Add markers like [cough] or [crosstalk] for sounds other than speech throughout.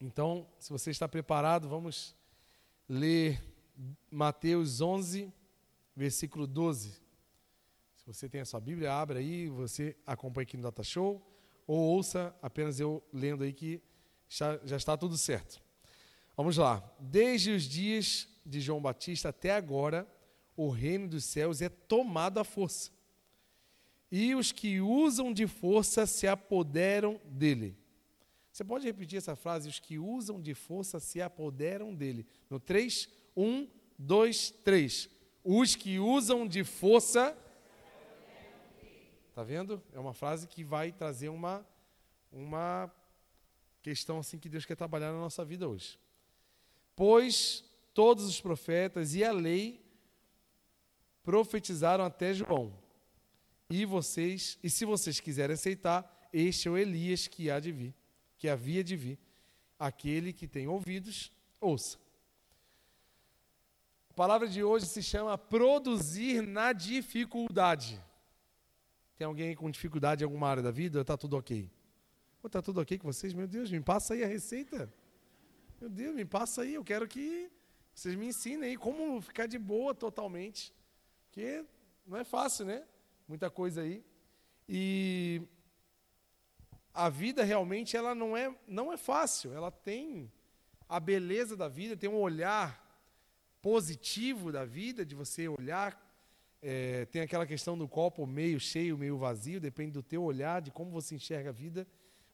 Então, se você está preparado, vamos ler Mateus 11, versículo 12. Se você tem a sua Bíblia, abra aí, você acompanha aqui no Data Show, ou ouça apenas eu lendo aí que já, já está tudo certo. Vamos lá. Desde os dias de João Batista até agora, o reino dos céus é tomado à força. E os que usam de força se apoderam dele. Você pode repetir essa frase? Os que usam de força se apoderam dele. No 3, 1, 2, 3. Os que usam de força. Está vendo? É uma frase que vai trazer uma, uma questão assim que Deus quer trabalhar na nossa vida hoje. Pois todos os profetas e a lei profetizaram até João. E vocês, e se vocês quiserem aceitar, este é o Elias que há de vir, que havia de vir. Aquele que tem ouvidos, ouça. A palavra de hoje se chama produzir na dificuldade. Tem alguém com dificuldade em alguma área da vida? Está tudo ok? Está tudo ok com vocês? Meu Deus, me passa aí a receita. Meu Deus, me passa aí. Eu quero que vocês me ensinem aí como ficar de boa totalmente. Porque não é fácil, né? Muita coisa aí. E a vida realmente ela não é, não é fácil. Ela tem a beleza da vida, tem um olhar positivo da vida, de você olhar. É, tem aquela questão do copo meio cheio, meio vazio, depende do teu olhar, de como você enxerga a vida.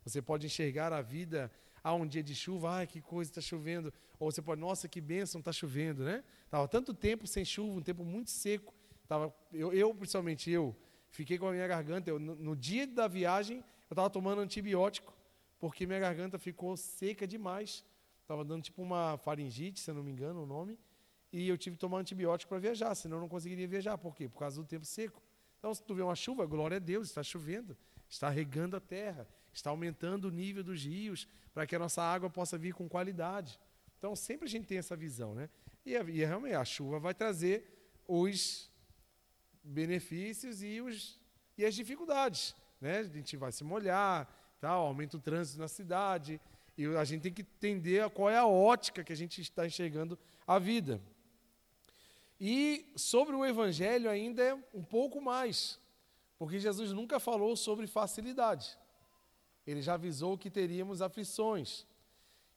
Você pode enxergar a vida ah, um dia de chuva, ah, que coisa, está chovendo. Ou você pode, nossa, que bênção, está chovendo, né? Estava tanto tempo sem chuva, um tempo muito seco. Tava, eu, eu, principalmente eu, fiquei com a minha garganta. Eu, no, no dia da viagem, eu estava tomando antibiótico, porque minha garganta ficou seca demais. Estava dando tipo uma faringite, se eu não me engano o nome. E eu tive que tomar antibiótico para viajar, senão eu não conseguiria viajar. Por quê? Por causa do tempo seco. Então, se tu vê uma chuva, glória a Deus, está chovendo, está regando a terra, está aumentando o nível dos rios, para que a nossa água possa vir com qualidade. Então, sempre a gente tem essa visão, né? E, e realmente a chuva vai trazer os benefícios e, os, e as dificuldades. Né? A gente vai se molhar, tal, aumenta o trânsito na cidade, e a gente tem que entender qual é a ótica que a gente está enxergando a vida. E sobre o Evangelho ainda é um pouco mais, porque Jesus nunca falou sobre facilidade. Ele já avisou que teríamos aflições.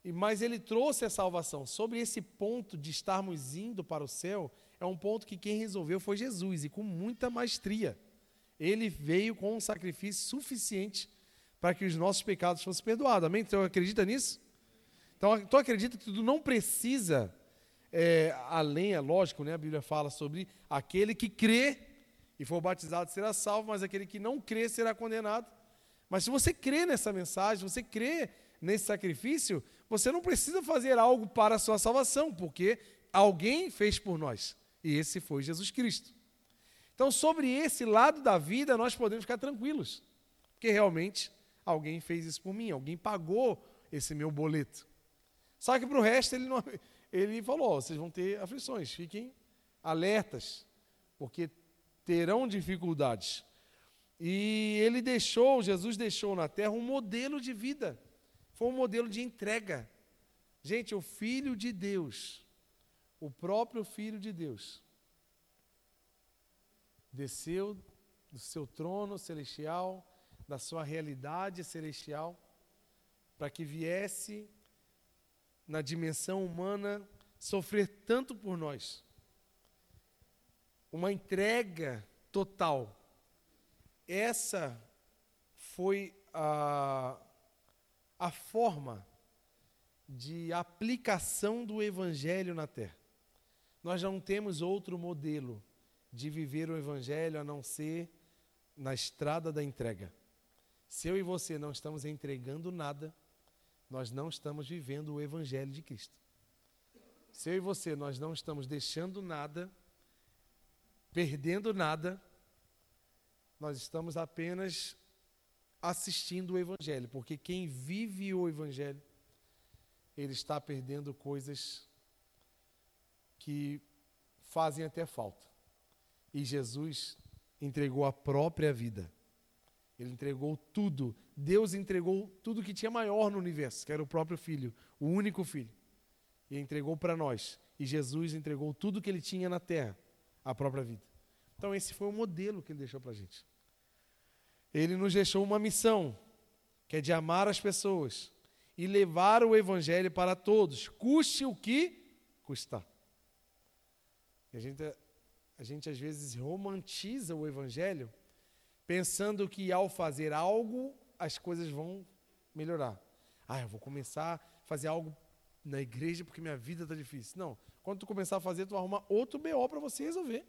Mas ele trouxe a salvação. Sobre esse ponto de estarmos indo para o céu, é um ponto que quem resolveu foi Jesus e com muita maestria. Ele veio com um sacrifício suficiente para que os nossos pecados fossem perdoados. Amém? Então acredita nisso? Então tu acredita que tu não precisa, é, além, é lógico, né? A Bíblia fala sobre aquele que crê e for batizado será salvo, mas aquele que não crê será condenado. Mas se você crê nessa mensagem, você crê nesse sacrifício, você não precisa fazer algo para a sua salvação, porque alguém fez por nós. E esse foi Jesus Cristo. Então, sobre esse lado da vida, nós podemos ficar tranquilos, porque realmente alguém fez isso por mim, alguém pagou esse meu boleto. Só que para o resto, ele, não, [laughs] ele falou: vocês vão ter aflições, fiquem alertas, porque terão dificuldades. E ele deixou, Jesus deixou na terra um modelo de vida, foi um modelo de entrega. Gente, o Filho de Deus o próprio Filho de Deus desceu do seu trono celestial, da sua realidade celestial, para que viesse na dimensão humana sofrer tanto por nós. Uma entrega total. Essa foi a, a forma de aplicação do Evangelho na terra. Nós não temos outro modelo de viver o Evangelho a não ser na estrada da entrega. Se eu e você não estamos entregando nada, nós não estamos vivendo o Evangelho de Cristo. Se eu e você nós não estamos deixando nada, perdendo nada, nós estamos apenas assistindo o Evangelho, porque quem vive o Evangelho, ele está perdendo coisas que fazem até falta. E Jesus entregou a própria vida. Ele entregou tudo. Deus entregou tudo que tinha maior no universo, que era o próprio Filho, o único Filho. E entregou para nós. E Jesus entregou tudo que ele tinha na terra, a própria vida. Então, esse foi o modelo que ele deixou para a gente. Ele nos deixou uma missão, que é de amar as pessoas e levar o Evangelho para todos, custe o que custar. E a gente, a gente às vezes romantiza o Evangelho pensando que ao fazer algo as coisas vão melhorar. Ah, eu vou começar a fazer algo na igreja porque minha vida está difícil. Não. Quando tu começar a fazer, tu vai arrumar outro BO para você resolver.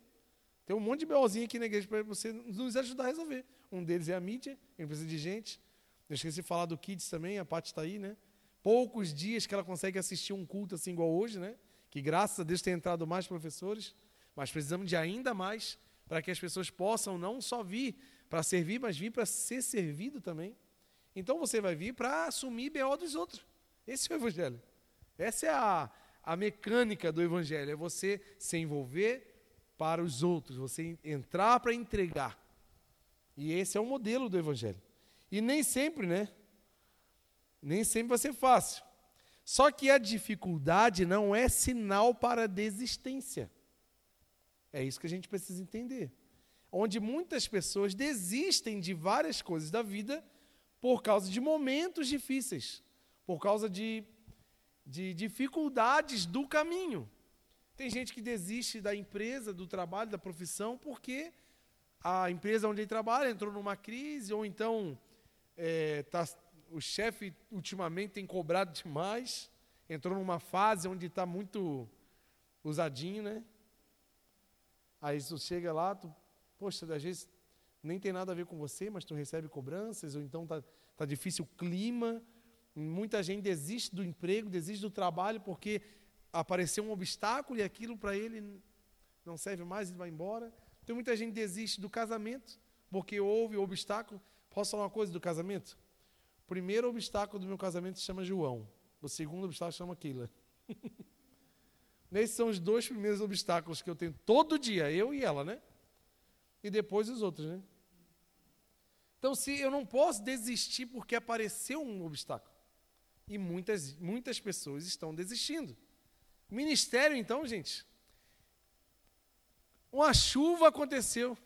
Tem um monte de BOzinho aqui na igreja para você nos ajudar a resolver. Um deles é a mídia, a gente precisa de gente. Eu esqueci de falar do Kids também, a Paty está aí, né? Poucos dias que ela consegue assistir um culto assim igual hoje, né? Que graças a Deus tem entrado mais professores, mas precisamos de ainda mais para que as pessoas possam não só vir para servir, mas vir para ser servido também. Então você vai vir para assumir BO dos outros. Esse é o Evangelho. Essa é a, a mecânica do Evangelho: é você se envolver para os outros, você entrar para entregar. E esse é o modelo do Evangelho. E nem sempre, né? Nem sempre vai ser fácil. Só que a dificuldade não é sinal para desistência. É isso que a gente precisa entender. Onde muitas pessoas desistem de várias coisas da vida por causa de momentos difíceis, por causa de, de dificuldades do caminho. Tem gente que desiste da empresa, do trabalho, da profissão, porque a empresa onde ele trabalha entrou numa crise, ou então é, tá, o chefe ultimamente tem cobrado demais, entrou numa fase onde está muito usadinho, né? Aí tu chega lá, tu, poxa, às vezes nem tem nada a ver com você, mas tu recebe cobranças, ou então tá, tá difícil o clima. Muita gente desiste do emprego, desiste do trabalho porque apareceu um obstáculo e aquilo para ele não serve mais, ele vai embora. Tem muita gente desiste do casamento porque houve obstáculo. Posso falar uma coisa do casamento? O primeiro obstáculo do meu casamento se chama João. O segundo obstáculo se chama Keila. [laughs] Esses são os dois primeiros obstáculos que eu tenho todo dia, eu e ela, né? E depois os outros, né? Então, se eu não posso desistir porque apareceu um obstáculo. E muitas, muitas pessoas estão desistindo. Ministério, então, gente. Uma chuva aconteceu.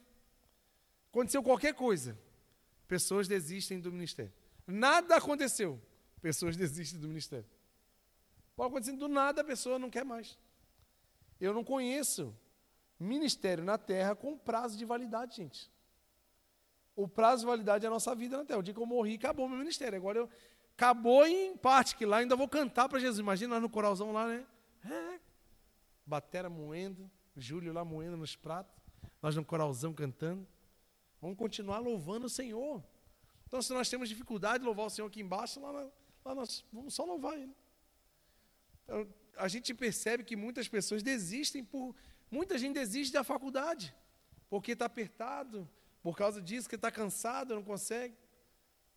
Aconteceu qualquer coisa. Pessoas desistem do ministério. Nada aconteceu. Pessoas [laughs] desistem do ministério. Pode acontecer do nada, a pessoa não quer mais. Eu não conheço ministério na terra com prazo de validade, gente. O prazo de validade é a nossa vida na terra. O dia que eu morri, acabou meu ministério. Agora eu. Acabou em parte, que lá ainda vou cantar para Jesus. Imagina lá no coralzão lá, né? É. Batera moendo, Júlio lá moendo nos pratos, nós no coralzão cantando. Vamos continuar louvando o Senhor. Então, se nós temos dificuldade de louvar o Senhor aqui embaixo, lá, lá nós vamos só louvar Ele. Então, a gente percebe que muitas pessoas desistem por. Muita gente desiste da faculdade, porque está apertado, por causa disso, que está cansado, não consegue.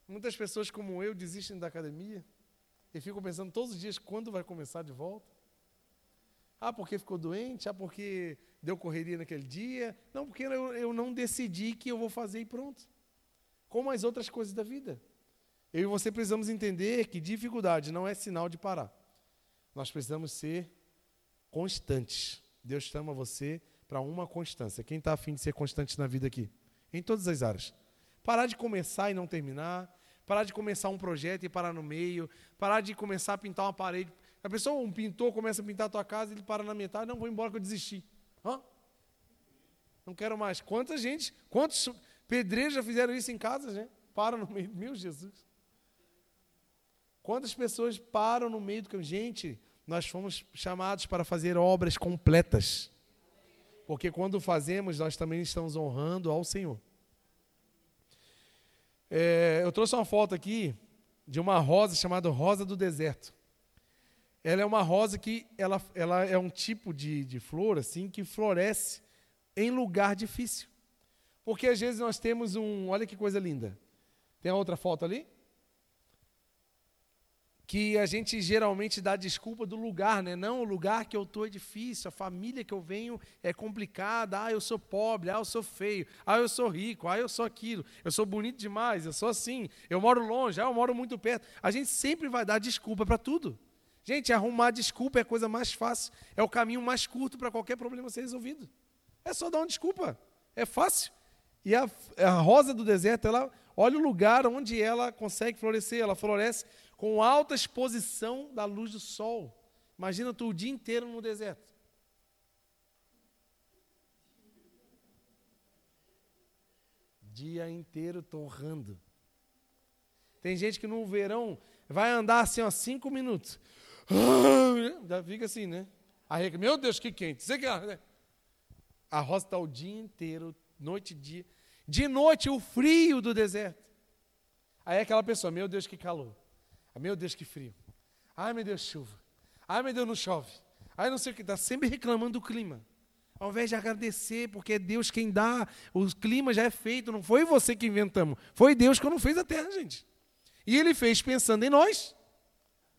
Muitas pessoas como eu desistem da academia e ficam pensando todos os dias quando vai começar de volta. Ah, porque ficou doente? Ah, porque deu correria naquele dia? Não, porque eu, eu não decidi que eu vou fazer e pronto. Como as outras coisas da vida. Eu e você precisamos entender que dificuldade não é sinal de parar. Nós precisamos ser constantes. Deus chama você para uma constância. Quem está afim de ser constante na vida aqui? Em todas as áreas. Parar de começar e não terminar. Parar de começar um projeto e parar no meio. Parar de começar a pintar uma parede a pessoa, um pintor, começa a pintar a tua casa, ele para na metade, não, vou embora que eu desisti. Hã? Não quero mais. Quanta gente, quantos pedreiros já fizeram isso em casa, né? Param no meio, meu Jesus. Quantas pessoas param no meio do caminho? Gente, nós fomos chamados para fazer obras completas. Porque quando fazemos, nós também estamos honrando ao Senhor. É, eu trouxe uma foto aqui de uma rosa chamada Rosa do Deserto. Ela é uma rosa que ela, ela é um tipo de, de flor assim que floresce em lugar difícil. Porque às vezes nós temos um, olha que coisa linda. Tem a outra foto ali? Que a gente geralmente dá desculpa do lugar, né? Não, o lugar que eu estou é difícil, a família que eu venho é complicada, ah, eu sou pobre, ah, eu sou feio, ah, eu sou rico, ah, eu sou aquilo, eu sou bonito demais, eu sou assim, eu moro longe, ah, eu moro muito perto. A gente sempre vai dar desculpa para tudo. Gente, arrumar desculpa é a coisa mais fácil, é o caminho mais curto para qualquer problema ser resolvido. É só dar uma desculpa, é fácil. E a, a rosa do deserto, ela olha o lugar onde ela consegue florescer, ela floresce com alta exposição da luz do sol. Imagina tu o dia inteiro no deserto. Dia inteiro torrando. Tem gente que no verão vai andar assim, ó, cinco minutos. Já fica assim, né? Aí, meu Deus, que quente. Você que, né? A roça está o dia inteiro, noite e dia. De noite, o frio do deserto. Aí aquela pessoa, meu Deus, que calor. Ah, meu Deus, que frio. Ai, meu Deus, chuva. Ai, meu Deus, não chove. Ai, não sei o que. Está sempre reclamando do clima. Ao invés de agradecer, porque é Deus quem dá, o clima já é feito, não foi você que inventamos. Foi Deus que não fez a terra, gente. E Ele fez pensando em nós.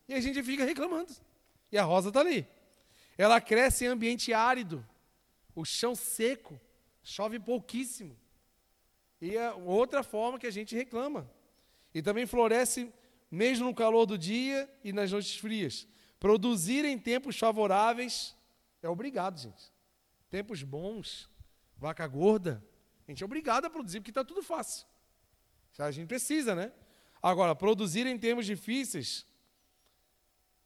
E a gente fica reclamando. E a rosa está ali. Ela cresce em ambiente árido, o chão seco, chove pouquíssimo. E é outra forma que a gente reclama. E também floresce mesmo no calor do dia e nas noites frias. Produzir em tempos favoráveis é obrigado, gente. Tempos bons, vaca gorda, a gente é obrigado a produzir porque está tudo fácil. A gente precisa, né? Agora, produzir em tempos difíceis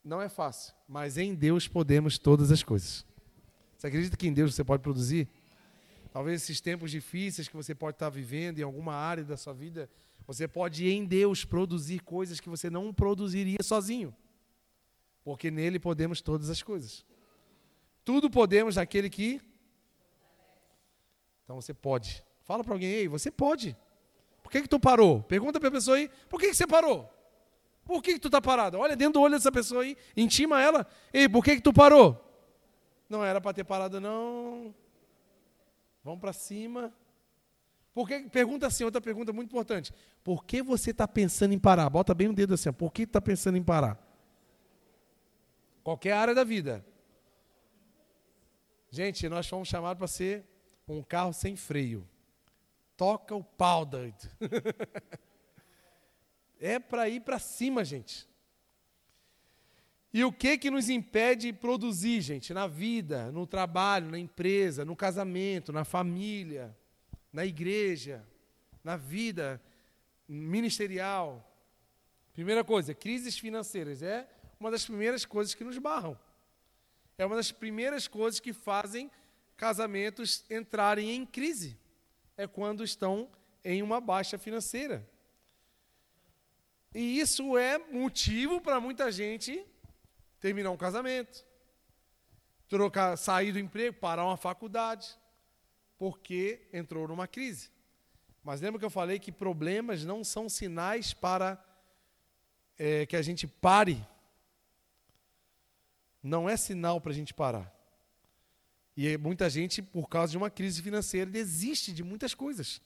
não é fácil, mas em Deus podemos todas as coisas. Você acredita que em Deus você pode produzir? Talvez esses tempos difíceis que você pode estar vivendo em alguma área da sua vida, você pode em Deus produzir coisas que você não produziria sozinho. Porque nele podemos todas as coisas. Tudo podemos naquele que. Então você pode. Fala para alguém aí, você pode. Por que, que tu parou? Pergunta para a pessoa aí, por que, que você parou? Por que, que tu está parado? Olha dentro do olho dessa pessoa aí, intima ela. Ei, por que, que tu parou? Não era para ter parado, não. Vamos para cima. Porque, pergunta assim, outra pergunta muito importante. Por que você está pensando em parar? Bota bem o dedo assim. Por que está pensando em parar? Qualquer área da vida. Gente, nós fomos chamados para ser um carro sem freio. Toca o pau, doido. [laughs] é para ir para cima, gente. E o que que nos impede de produzir, gente, na vida, no trabalho, na empresa, no casamento, na família? Na igreja, na vida ministerial. Primeira coisa, crises financeiras é uma das primeiras coisas que nos barram. É uma das primeiras coisas que fazem casamentos entrarem em crise. É quando estão em uma baixa financeira. E isso é motivo para muita gente terminar um casamento, trocar, sair do emprego, parar uma faculdade porque entrou numa crise. Mas lembra que eu falei que problemas não são sinais para é, que a gente pare? Não é sinal para a gente parar. E muita gente, por causa de uma crise financeira, desiste de muitas coisas.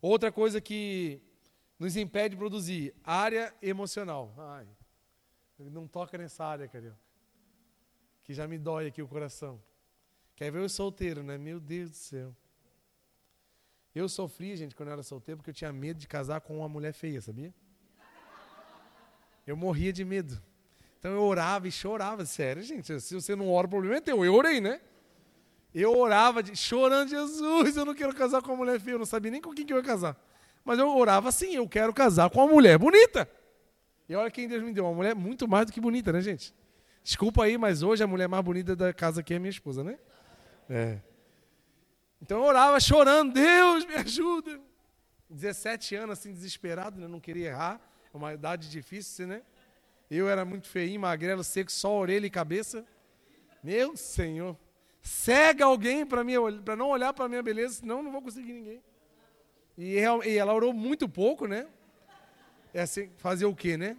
Outra coisa que nos impede de produzir, área emocional. Ai, não toca nessa área, cara. Que já me dói aqui o coração. Quer ver eu solteiro, né? Meu Deus do céu. Eu sofri, gente, quando eu era solteiro, porque eu tinha medo de casar com uma mulher feia, sabia? Eu morria de medo. Então eu orava e chorava, sério, gente. Se você não ora, o problema é teu. Eu orei, né? Eu orava de, chorando, Jesus, eu não quero casar com uma mulher feia. Eu não sabia nem com quem que eu ia casar. Mas eu orava assim, eu quero casar com uma mulher bonita. E olha quem Deus me deu, uma mulher muito mais do que bonita, né, gente? Desculpa aí, mas hoje a mulher mais bonita da casa aqui é minha esposa, né? É. Então eu orava chorando, Deus me ajuda. 17 anos assim, desesperado, né? não queria errar. É uma idade difícil, né? Eu era muito feinho, magrelo, seco, só orelha e cabeça. Meu Senhor. Cega alguém para não olhar para minha beleza, senão não vou conseguir ninguém. E, e ela orou muito pouco, né? É assim, fazer o quê, né?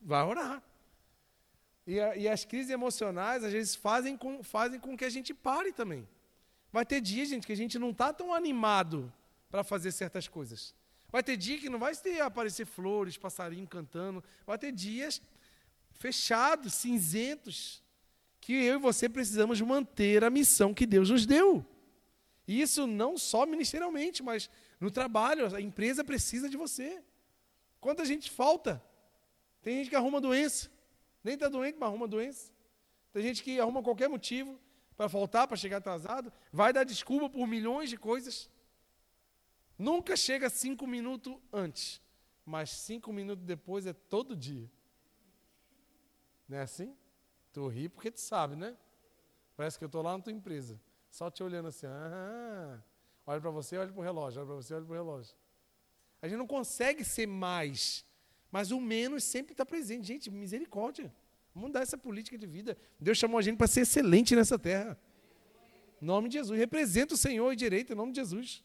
Vai orar. E, a, e, as crises emocionais, às vezes, fazem com, fazem com que a gente pare também. Vai ter dia, gente, que a gente não está tão animado para fazer certas coisas. Vai ter dia que não vai ter aparecer flores, passarinho cantando. Vai ter dias fechados, cinzentos, que eu e você precisamos manter a missão que Deus nos deu. Isso não só ministerialmente, mas no trabalho, a empresa precisa de você. Quanta gente falta? Tem gente que arruma doença, nem está doente, mas arruma doença. Tem gente que arruma qualquer motivo para faltar, para chegar atrasado, vai dar desculpa por milhões de coisas. Nunca chega cinco minutos antes, mas cinco minutos depois é todo dia. Não é assim? Tu ri porque tu sabe, né? Parece que eu estou lá na tua empresa, só te olhando assim. Ah, olha para você, olha para o relógio, olha para você, olha para o relógio. A gente não consegue ser mais, mas o menos sempre está presente. Gente, misericórdia. Vamos mudar essa política de vida. Deus chamou a gente para ser excelente nessa terra. Em nome de Jesus. Representa o Senhor e direito em nome de Jesus.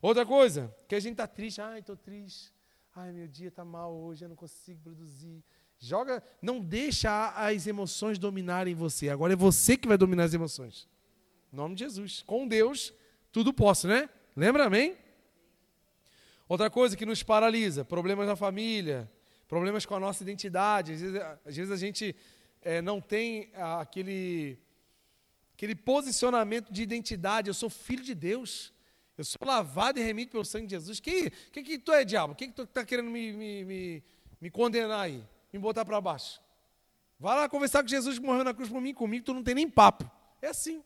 Outra coisa, que a gente está triste. Ai, estou triste. Ai, meu dia está mal hoje, eu não consigo produzir. Joga, não deixa as emoções dominarem você. Agora é você que vai dominar as emoções. Em nome de Jesus. Com Deus, tudo posso, né? Lembra, amém? Outra coisa que nos paralisa, problemas na família, problemas com a nossa identidade. Às vezes, às vezes a gente é, não tem aquele, aquele posicionamento de identidade. Eu sou filho de Deus. Eu sou lavado e remido pelo sangue de Jesus. Que que, que tu é, diabo? O que, que tu está querendo me, me, me, me condenar aí? Me botar para baixo? Vai lá conversar com Jesus que morreu na cruz por mim. Comigo tu não tem nem papo. É assim.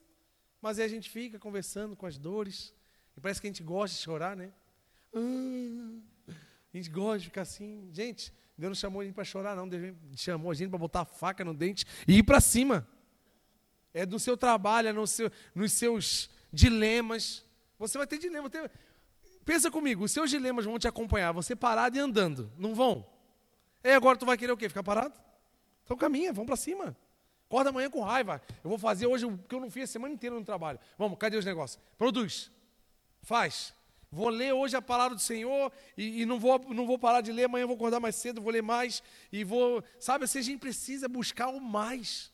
Mas aí a gente fica conversando com as dores. E parece que a gente gosta de chorar, né? Ah, a gente gosta de ficar assim. Gente, Deus não chamou a gente para chorar, não. Deus chamou a gente para botar a faca no dente e ir para cima. É do seu trabalho, é no seu, nos seus dilemas. Você vai ter dilema. Ter... Pensa comigo, os seus dilemas vão te acompanhar, você parado e andando. Não vão? É, agora tu vai querer o quê? Ficar parado? Então caminha, vamos para cima. Acorda amanhã com raiva. Eu vou fazer hoje o que eu não fiz a semana inteira no trabalho. Vamos, cadê os negócios? Produz. Faz. Vou ler hoje a palavra do Senhor e, e, não, vou, não vou parar de ler, amanhã vou acordar mais cedo, vou ler mais e vou. Sabe, assim, a gente precisa buscar o mais.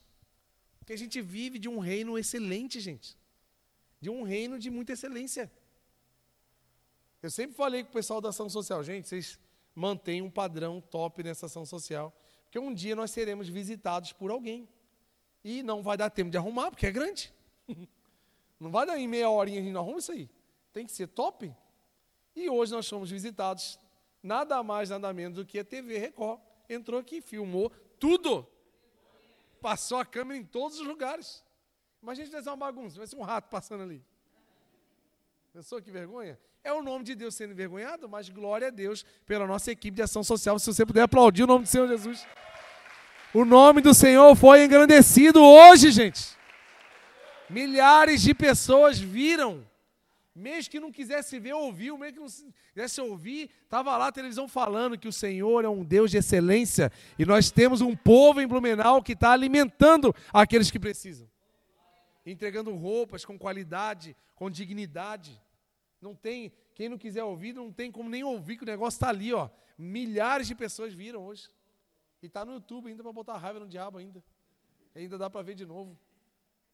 Porque a gente vive de um reino excelente, gente. De um reino de muita excelência. Eu sempre falei com o pessoal da ação social, gente, vocês mantêm um padrão top nessa ação social. Porque um dia nós seremos visitados por alguém. E não vai dar tempo de arrumar, porque é grande. [laughs] Não vai dar em meia horinha a gente não arruma isso aí. Tem que ser top. E hoje nós fomos visitados, nada mais, nada menos do que a TV Record. Entrou aqui, filmou tudo. Passou a câmera em todos os lugares. Imagina se uma bagunça, vai ser um rato passando ali. Pensou que vergonha? É o nome de Deus sendo envergonhado, mas glória a Deus pela nossa equipe de ação social. Se você puder aplaudir o nome do Senhor Jesus. O nome do Senhor foi engrandecido hoje, gente. Milhares de pessoas viram mesmo que não quisesse ver, ouviu, mesmo que não quisesse ouvir, estava lá a televisão falando que o Senhor é um Deus de excelência e nós temos um povo em Blumenau que está alimentando aqueles que precisam, entregando roupas com qualidade, com dignidade. Não tem, quem não quiser ouvir, não tem como nem ouvir que o negócio está ali, ó. Milhares de pessoas viram hoje. E está no YouTube ainda para botar raiva no diabo ainda. ainda dá para ver de novo.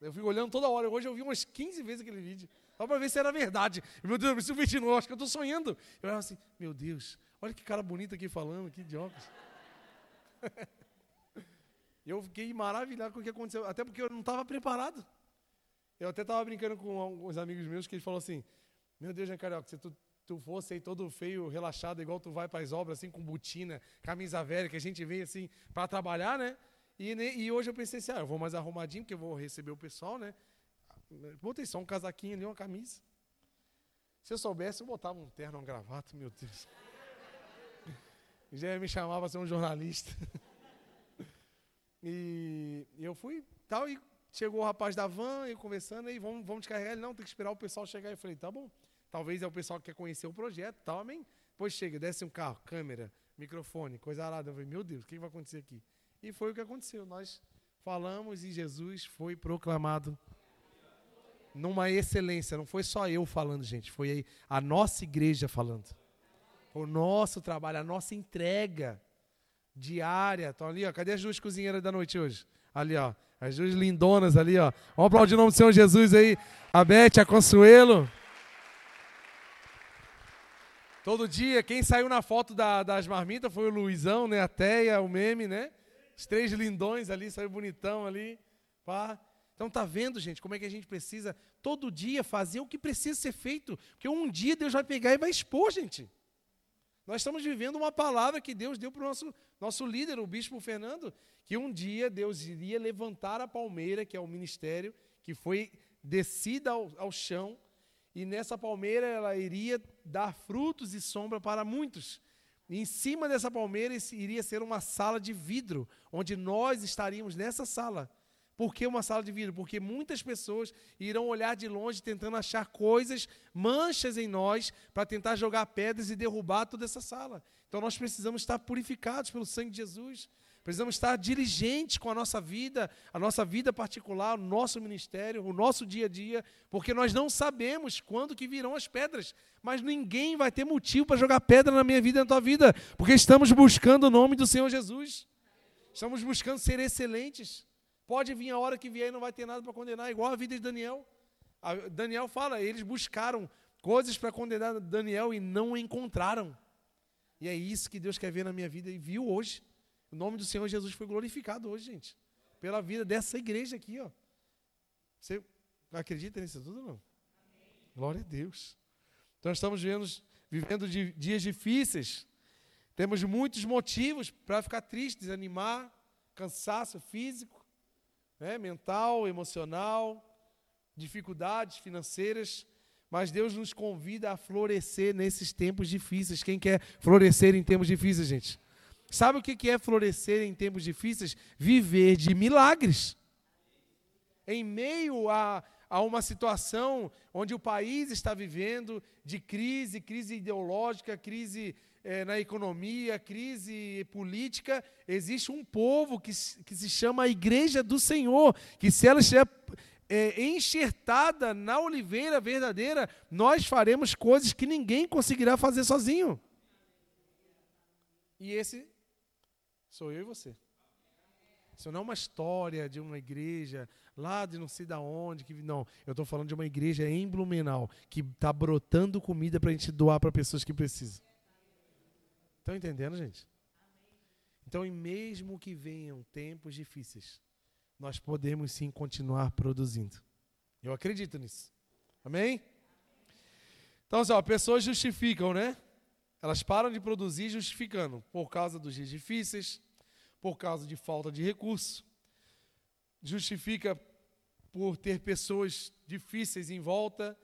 Eu fico olhando toda hora. Hoje eu vi umas 15 vezes aquele vídeo. Só para ver se era verdade. Meu Deus, eu preciso de novo, acho que eu estou sonhando. Eu era assim, meu Deus, olha que cara bonito aqui falando, que idiota. [laughs] eu fiquei maravilhado com o que aconteceu, até porque eu não estava preparado. Eu até estava brincando com alguns amigos meus que eles falaram assim, meu Deus, Carioca, se tu, tu fosse aí todo feio, relaxado, igual tu vai para as obras, assim, com botina, camisa velha, que a gente vem assim para trabalhar, né? E, e, hoje eu pensei assim, ah, eu vou mais arrumadinho, porque eu vou receber o pessoal, né? Botei só um casaquinho ali, uma camisa. Se eu soubesse, eu botava um terno, um gravata, meu Deus. [laughs] Já me chamava para ser um jornalista. [laughs] E eu fui tal, e chegou o rapaz da van, eu conversando, e vamos, vamos descarregar ele. Não, tem que esperar o pessoal chegar. Eu falei, tá bom. Talvez é o pessoal que quer conhecer o projeto, tal, amém. Depois chega, desce um carro, câmera, microfone, coisa arada. Eu falei, meu Deus, o que vai acontecer aqui? E foi o que aconteceu. Nós falamos e Jesus foi proclamado numa excelência. Não foi só eu falando, gente. Foi a nossa igreja falando. O nosso trabalho, a nossa entrega diária. Estão ali, ó. Cadê as duas cozinheiras da noite hoje? Ali, ó. As duas lindonas ali, ó. Vamos aplaudir o nome do Senhor Jesus aí. A Beth, a Consuelo. Todo dia, quem saiu na foto da, das marmitas foi o Luizão, né? A Teia, o meme, né? Os três lindões ali, saiu bonitão ali. Pá. Então tá vendo, gente, como é que a gente precisa todo dia fazer o que precisa ser feito, porque um dia Deus vai pegar e vai expor, gente. Nós estamos vivendo uma palavra que Deus deu para o nosso, nosso líder, o bispo Fernando, que um dia Deus iria levantar a palmeira, que é o ministério, que foi descida ao, ao chão, e nessa palmeira ela iria dar frutos e sombra para muitos. E em cima dessa palmeira iria ser uma sala de vidro, onde nós estaríamos nessa sala. Por que uma sala de vidro? Porque muitas pessoas irão olhar de longe tentando achar coisas, manchas em nós, para tentar jogar pedras e derrubar toda essa sala. Então nós precisamos estar purificados pelo sangue de Jesus. Precisamos estar diligentes com a nossa vida, a nossa vida particular, o nosso ministério, o nosso dia a dia, porque nós não sabemos quando que virão as pedras, mas ninguém vai ter motivo para jogar pedra na minha vida e na tua vida, porque estamos buscando o nome do Senhor Jesus. Estamos buscando ser excelentes. Pode vir a hora que vier e não vai ter nada para condenar, igual a vida de Daniel. A Daniel fala, eles buscaram coisas para condenar Daniel e não encontraram. E é isso que Deus quer ver na minha vida e viu hoje. O nome do Senhor Jesus foi glorificado hoje, gente. Pela vida dessa igreja aqui, ó. Você acredita nisso tudo não? Amém. Glória a Deus. Então estamos vivendo, vivendo dias difíceis. Temos muitos motivos para ficar triste, desanimar, cansaço físico né, mental, emocional, dificuldades financeiras, mas Deus nos convida a florescer nesses tempos difíceis. Quem quer florescer em tempos difíceis, gente? Sabe o que é florescer em tempos difíceis? Viver de milagres. Em meio a, a uma situação onde o país está vivendo de crise, crise ideológica, crise é, na economia, crise política, existe um povo que, que se chama a Igreja do Senhor, que se ela estiver é, enxertada na oliveira verdadeira, nós faremos coisas que ninguém conseguirá fazer sozinho. E esse sou eu e você. Isso não é uma história de uma igreja lá de não sei da onde, que não. Eu estou falando de uma igreja em Blumenau que está brotando comida para a gente doar para pessoas que precisam. Estão entendendo, gente? Então, e mesmo que venham tempos difíceis, nós podemos sim continuar produzindo. Eu acredito nisso. Amém? Então, assim, ó, pessoas justificam, né? Elas param de produzir justificando por causa dos dias difíceis, por causa de falta de recurso, justifica por ter pessoas difíceis em volta,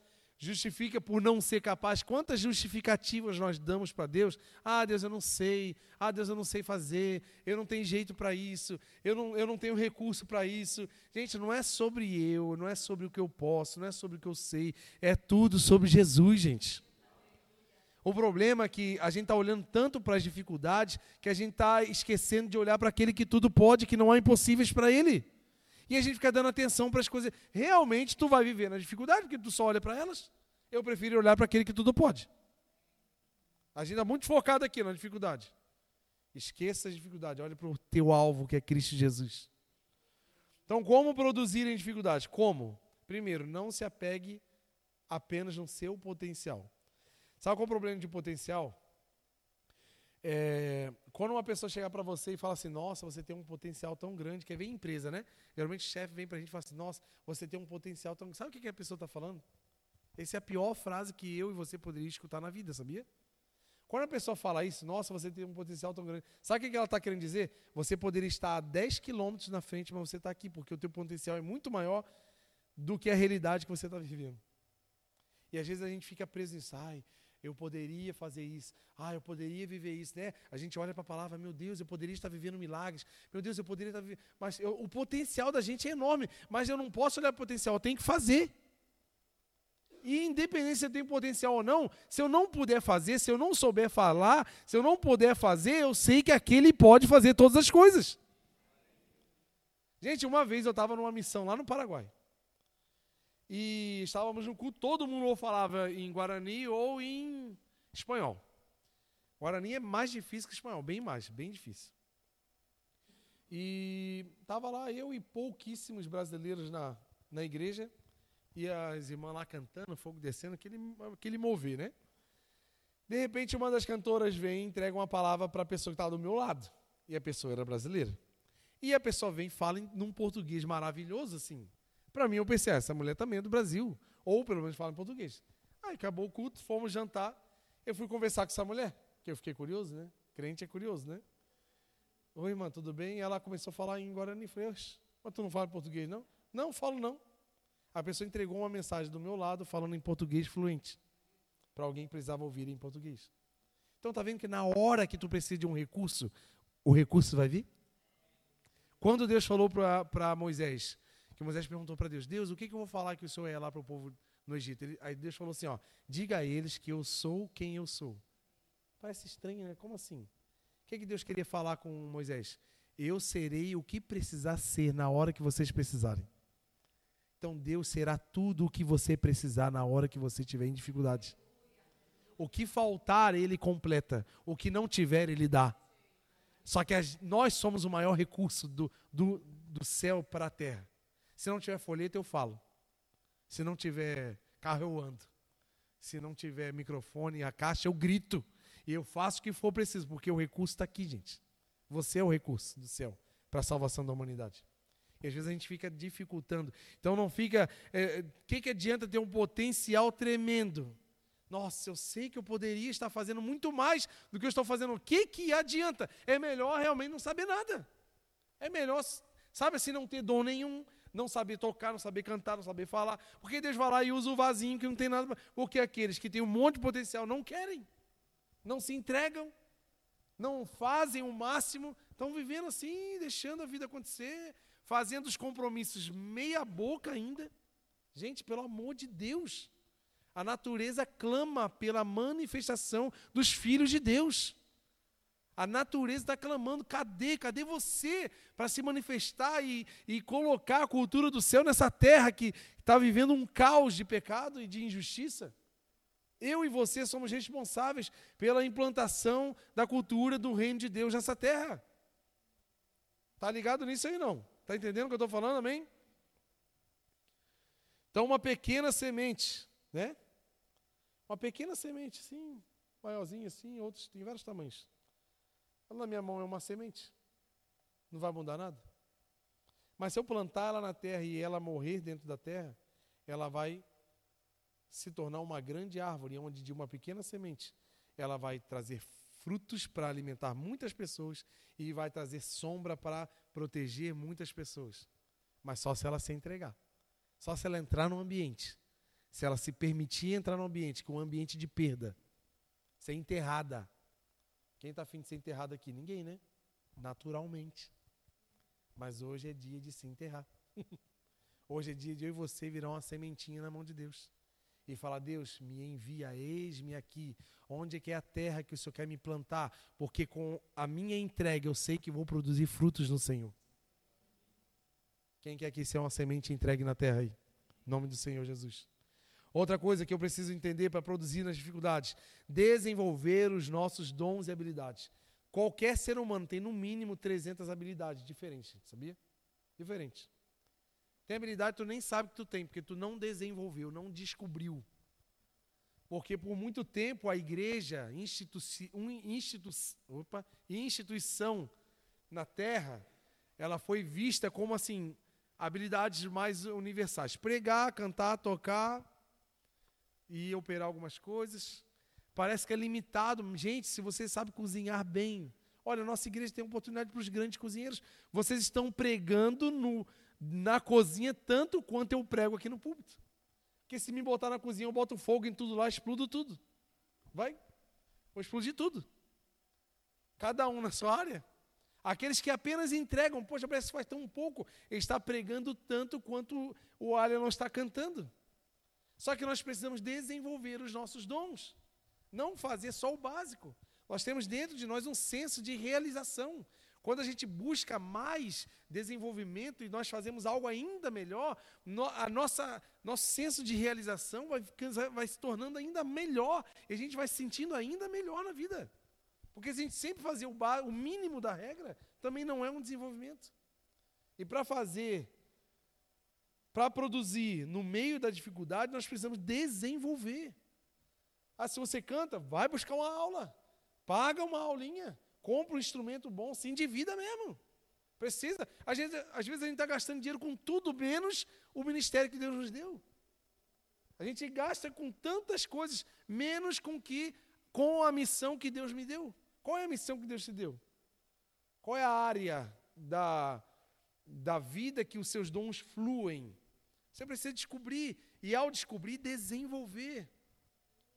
justifica por não ser capaz. Quantas justificativas nós damos para Deus? Ah, Deus, eu não sei. Ah, Deus, eu não sei fazer. Eu não tenho jeito para isso. Eu não, eu não tenho recurso para isso. Gente, não é sobre eu, não é sobre o que eu posso, não é sobre o que eu sei. É tudo sobre Jesus, gente. O problema é que a gente está olhando tanto para as dificuldades que a gente está esquecendo de olhar para aquele que tudo pode, que não há impossíveis para ele. E a gente fica dando atenção para as coisas. Realmente tu vai viver na dificuldade, porque tu só olha para elas. Eu prefiro olhar para aquele que tudo pode. A gente está muito focado aqui na dificuldade. Esqueça a dificuldade, olha para o teu alvo, que é Cristo Jesus. Então, como produzir em dificuldade? Como? Primeiro, não se apegue apenas no seu potencial. Sabe qual é o problema de potencial? É, quando uma pessoa chegar para você e fala assim, nossa, você tem um potencial tão grande, quer ver empresa, né? Geralmente o chefe vem para a gente e fala assim, nossa, você tem um potencial tão grande. Sabe o que, que a pessoa está falando? Essa é a pior frase que eu e você poderia escutar na vida, sabia? Quando a pessoa fala isso, nossa, você tem um potencial tão grande. Sabe o que ela está querendo dizer? Você poderia estar a 10 quilômetros na frente, mas você está aqui, porque o teu potencial é muito maior do que a realidade que você está vivendo. E às vezes a gente fica preso nisso, ai, eu poderia fazer isso, ah, eu poderia viver isso, né? A gente olha para a palavra, meu Deus, eu poderia estar vivendo milagres, meu Deus, eu poderia estar vivendo. Mas eu, o potencial da gente é enorme, mas eu não posso olhar para o potencial, eu tenho que fazer. E independente se eu tenho potencial ou não, se eu não puder fazer, se eu não souber falar, se eu não puder fazer, eu sei que aquele pode fazer todas as coisas. Gente, uma vez eu estava numa missão lá no Paraguai. E estávamos no culto, todo mundo ou falava em Guarani ou em espanhol. Guarani é mais difícil que espanhol, bem mais, bem difícil. E estava lá eu e pouquíssimos brasileiros na, na igreja, e as irmãs lá cantando, fogo descendo, aquele, aquele mover, né? De repente, uma das cantoras vem e entrega uma palavra para a pessoa que estava do meu lado. E a pessoa era brasileira. E a pessoa vem e fala em, num português maravilhoso assim. Para mim, eu pensei, ah, essa mulher também é do Brasil. Ou pelo menos fala em português. Aí acabou o culto, fomos jantar. Eu fui conversar com essa mulher, que eu fiquei curioso, né? Crente é curioso, né? Oi, irmã, tudo bem? E ela começou a falar em Guarani. Falei, mas tu não fala português, não? Não, falo não. A pessoa entregou uma mensagem do meu lado falando em português fluente. Para alguém que precisava ouvir em português. Então tá vendo que na hora que tu precisa de um recurso, o recurso vai vir? Quando Deus falou para Moisés, que Moisés perguntou para Deus, Deus, o que, que eu vou falar que o Senhor é lá para o povo no Egito? Ele, aí Deus falou assim, ó, diga a eles que eu sou quem eu sou. Parece estranho, né? Como assim? O que, que Deus queria falar com Moisés? Eu serei o que precisar ser na hora que vocês precisarem. Então Deus será tudo o que você precisar na hora que você tiver em dificuldade. O que faltar, Ele completa. O que não tiver, Ele dá. Só que nós somos o maior recurso do, do, do céu para a terra. Se não tiver folheta, eu falo. Se não tiver carro, eu ando. Se não tiver microfone, a caixa, eu grito. E eu faço o que for preciso, porque o recurso está aqui, gente. Você é o recurso do céu para a salvação da humanidade. E às vezes a gente fica dificultando. Então não fica. O é, que, que adianta ter um potencial tremendo? Nossa, eu sei que eu poderia estar fazendo muito mais do que eu estou fazendo. O que, que adianta? É melhor realmente não saber nada. É melhor, sabe assim, não ter dom nenhum, não saber tocar, não saber cantar, não saber falar. Porque Deus vai lá e usa o vasinho que não tem nada. Porque aqueles que têm um monte de potencial não querem, não se entregam, não fazem o máximo, estão vivendo assim, deixando a vida acontecer, fazendo os compromissos meia boca ainda. Gente, pelo amor de Deus, a natureza clama pela manifestação dos filhos de Deus. A natureza está clamando: cadê, cadê você para se manifestar e, e colocar a cultura do céu nessa terra que está vivendo um caos de pecado e de injustiça? Eu e você somos responsáveis pela implantação da cultura do reino de Deus nessa terra. Está ligado nisso aí não? Está entendendo o que eu estou falando, amém? Então, uma pequena semente, né? Uma pequena semente, sim, maiorzinha assim, outros tem vários tamanhos. Na minha mão é uma semente. Não vai mudar nada. Mas se eu plantar ela na terra e ela morrer dentro da terra, ela vai se tornar uma grande árvore, onde de uma pequena semente ela vai trazer frutos para alimentar muitas pessoas e vai trazer sombra para proteger muitas pessoas. Mas só se ela se entregar. Só se ela entrar no ambiente. Se ela se permitir entrar no ambiente, que é um ambiente de perda. Ser enterrada. Quem está afim de ser enterrado aqui? Ninguém, né? Naturalmente. Mas hoje é dia de se enterrar. [laughs] hoje é dia de eu e você virar uma sementinha na mão de Deus e falar: Deus, me envia, eis-me aqui. Onde é que é a terra que o Senhor quer me plantar? Porque com a minha entrega eu sei que vou produzir frutos no Senhor. Quem quer que ser uma semente entregue na terra aí? Em nome do Senhor Jesus. Outra coisa que eu preciso entender para produzir nas dificuldades: desenvolver os nossos dons e habilidades. Qualquer ser humano tem no mínimo 300 habilidades diferentes, sabia? Diferentes. Tem habilidade que tu nem sabe que tu tem, porque tu não desenvolveu, não descobriu. Porque por muito tempo a igreja, institu institu opa, instituição na terra, ela foi vista como assim, habilidades mais universais. Pregar, cantar, tocar e operar algumas coisas. Parece que é limitado. Gente, se você sabe cozinhar bem, olha, nossa igreja tem oportunidade para os grandes cozinheiros. Vocês estão pregando no, na cozinha tanto quanto eu prego aqui no púlpito. Porque se me botar na cozinha, eu boto fogo em tudo lá, explodo tudo. Vai? Vou explodir tudo. Cada um na sua área. Aqueles que apenas entregam, poxa, parece que faz tão pouco, ele está pregando tanto quanto o alho não está cantando. Só que nós precisamos desenvolver os nossos dons, não fazer só o básico. Nós temos dentro de nós um senso de realização. Quando a gente busca mais desenvolvimento e nós fazemos algo ainda melhor, a nossa nosso senso de realização vai, vai se tornando ainda melhor e a gente vai se sentindo ainda melhor na vida. Porque se a gente sempre fazer o, o mínimo da regra, também não é um desenvolvimento. E para fazer, para produzir no meio da dificuldade, nós precisamos desenvolver. Ah, se você canta, vai buscar uma aula. Paga uma aulinha compra um instrumento bom, se endivida mesmo. Precisa. Às vezes, às vezes a gente está gastando dinheiro com tudo menos o ministério que Deus nos deu. A gente gasta com tantas coisas, menos com que com a missão que Deus me deu. Qual é a missão que Deus te deu? Qual é a área da, da vida que os seus dons fluem? Você precisa descobrir e, ao descobrir, desenvolver.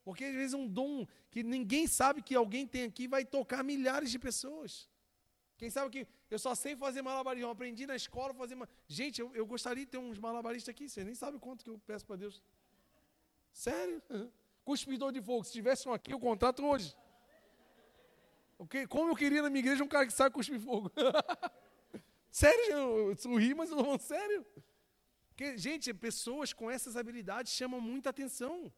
Porque às vezes um dom que ninguém sabe que alguém tem aqui vai tocar milhares de pessoas. Quem sabe que eu só sei fazer malabarismo, aprendi na escola fazer. Uma... Gente, eu, eu gostaria de ter uns malabaristas aqui, você nem sabe quanto que eu peço para Deus. Sério? Cuspidor de fogo, se tivesse um aqui, eu contrato hoje. Como eu queria na minha igreja um cara que sabe cuspir fogo. [laughs] sério, eu, eu ri, mas eu não vou sério. Porque, gente, pessoas com essas habilidades chamam muita atenção.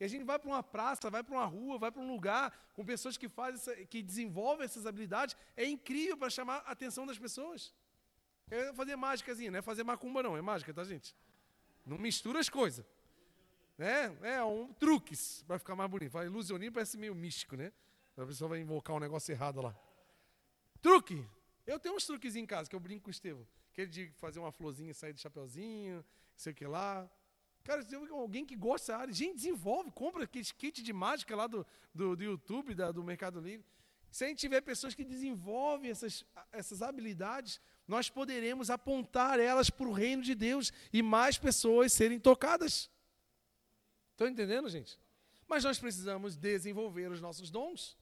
E a gente vai para uma praça, vai para uma rua, vai para um lugar com pessoas que fazem, essa, que desenvolvem essas habilidades, é incrível para chamar a atenção das pessoas. É fazer mágicazinha, não é fazer macumba não, é mágica, tá gente? Não mistura as coisas. Né? É um truques para ficar mais bonito. Fala, ilusionismo parece meio místico, né? A pessoa vai invocar um negócio errado lá. Truque. Eu tenho uns truques em casa que eu brinco com o Estevão. Aquele de fazer uma florzinha sair do chapeuzinho, sei o que lá. Cara, se alguém que gosta dessa área, gente, desenvolve, compra aquele kit de mágica lá do, do, do YouTube, da, do Mercado Livre. Se a gente tiver pessoas que desenvolvem essas, essas habilidades, nós poderemos apontar elas para o reino de Deus e mais pessoas serem tocadas. Estão entendendo, gente? Mas nós precisamos desenvolver os nossos dons,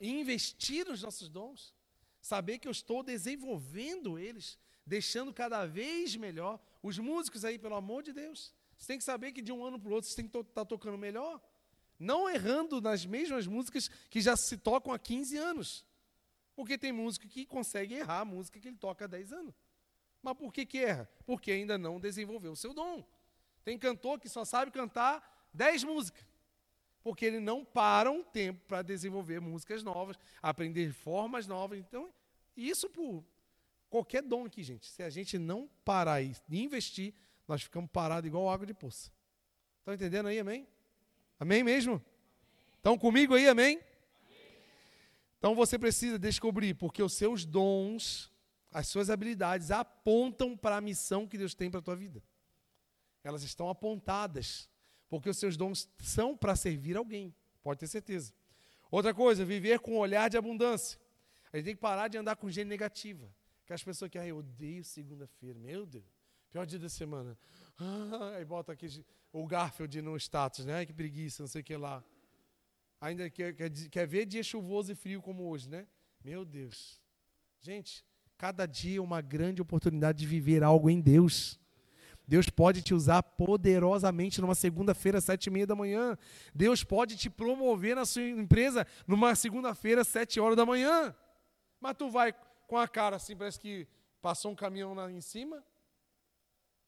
investir nos nossos dons, saber que eu estou desenvolvendo eles, deixando cada vez melhor. Os músicos aí, pelo amor de Deus, você tem que saber que de um ano para o outro você tem que estar tá tocando melhor. Não errando nas mesmas músicas que já se tocam há 15 anos. Porque tem músico que consegue errar a música que ele toca há 10 anos. Mas por que, que erra? Porque ainda não desenvolveu o seu dom. Tem cantor que só sabe cantar 10 músicas. Porque ele não para um tempo para desenvolver músicas novas, aprender formas novas. Então, isso por qualquer dom aqui, gente. Se a gente não parar e investir, nós ficamos parados igual água de poça. Estão entendendo aí, amém? Amém mesmo? Estão comigo aí, amém? Então você precisa descobrir, porque os seus dons, as suas habilidades apontam para a missão que Deus tem para a tua vida. Elas estão apontadas, porque os seus dons são para servir alguém, pode ter certeza. Outra coisa, viver com um olhar de abundância. A gente tem que parar de andar com gente negativa. Que as pessoas que, ah, eu odeio segunda-feira, meu Deus. Pior dia da semana. Ah, aí bota aqui o Garfield no status, né? Ai, que preguiça, não sei o que lá. Ainda quer, quer, quer ver dia chuvoso e frio como hoje, né? Meu Deus. Gente, cada dia é uma grande oportunidade de viver algo em Deus. Deus pode te usar poderosamente numa segunda-feira, sete e meia da manhã. Deus pode te promover na sua empresa numa segunda-feira, sete horas da manhã. Mas tu vai com a cara assim, parece que passou um caminhão lá em cima.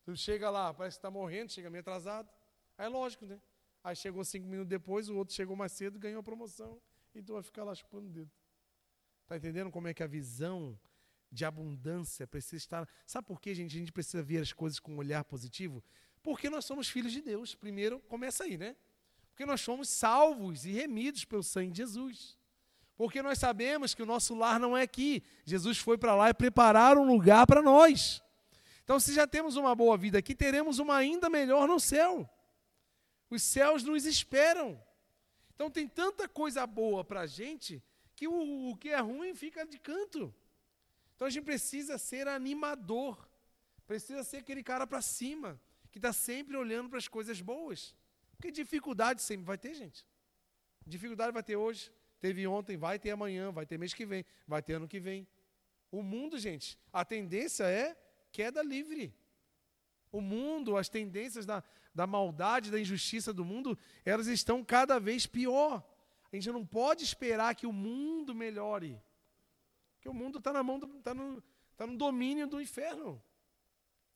Tu chega lá, parece que está morrendo, chega meio atrasado. Aí é lógico, né? Aí chegou cinco minutos depois, o outro chegou mais cedo, ganhou a promoção, e tu vai ficar lá chupando o dedo. Está entendendo como é que a visão de abundância precisa estar. Sabe por que, gente? A gente precisa ver as coisas com um olhar positivo? Porque nós somos filhos de Deus. Primeiro, começa aí, né? Porque nós somos salvos e remidos pelo sangue de Jesus. Porque nós sabemos que o nosso lar não é aqui. Jesus foi para lá e preparar um lugar para nós. Então, se já temos uma boa vida aqui, teremos uma ainda melhor no céu. Os céus nos esperam. Então, tem tanta coisa boa para a gente que o, o que é ruim fica de canto. Então, a gente precisa ser animador, precisa ser aquele cara para cima, que está sempre olhando para as coisas boas. Porque dificuldade sempre vai ter, gente. Dificuldade vai ter hoje, teve ontem, vai ter amanhã, vai ter mês que vem, vai ter ano que vem. O mundo, gente, a tendência é queda livre. O mundo, as tendências da, da maldade, da injustiça do mundo, elas estão cada vez pior. A gente não pode esperar que o mundo melhore. Porque o mundo está na mão, está no, tá no domínio do inferno.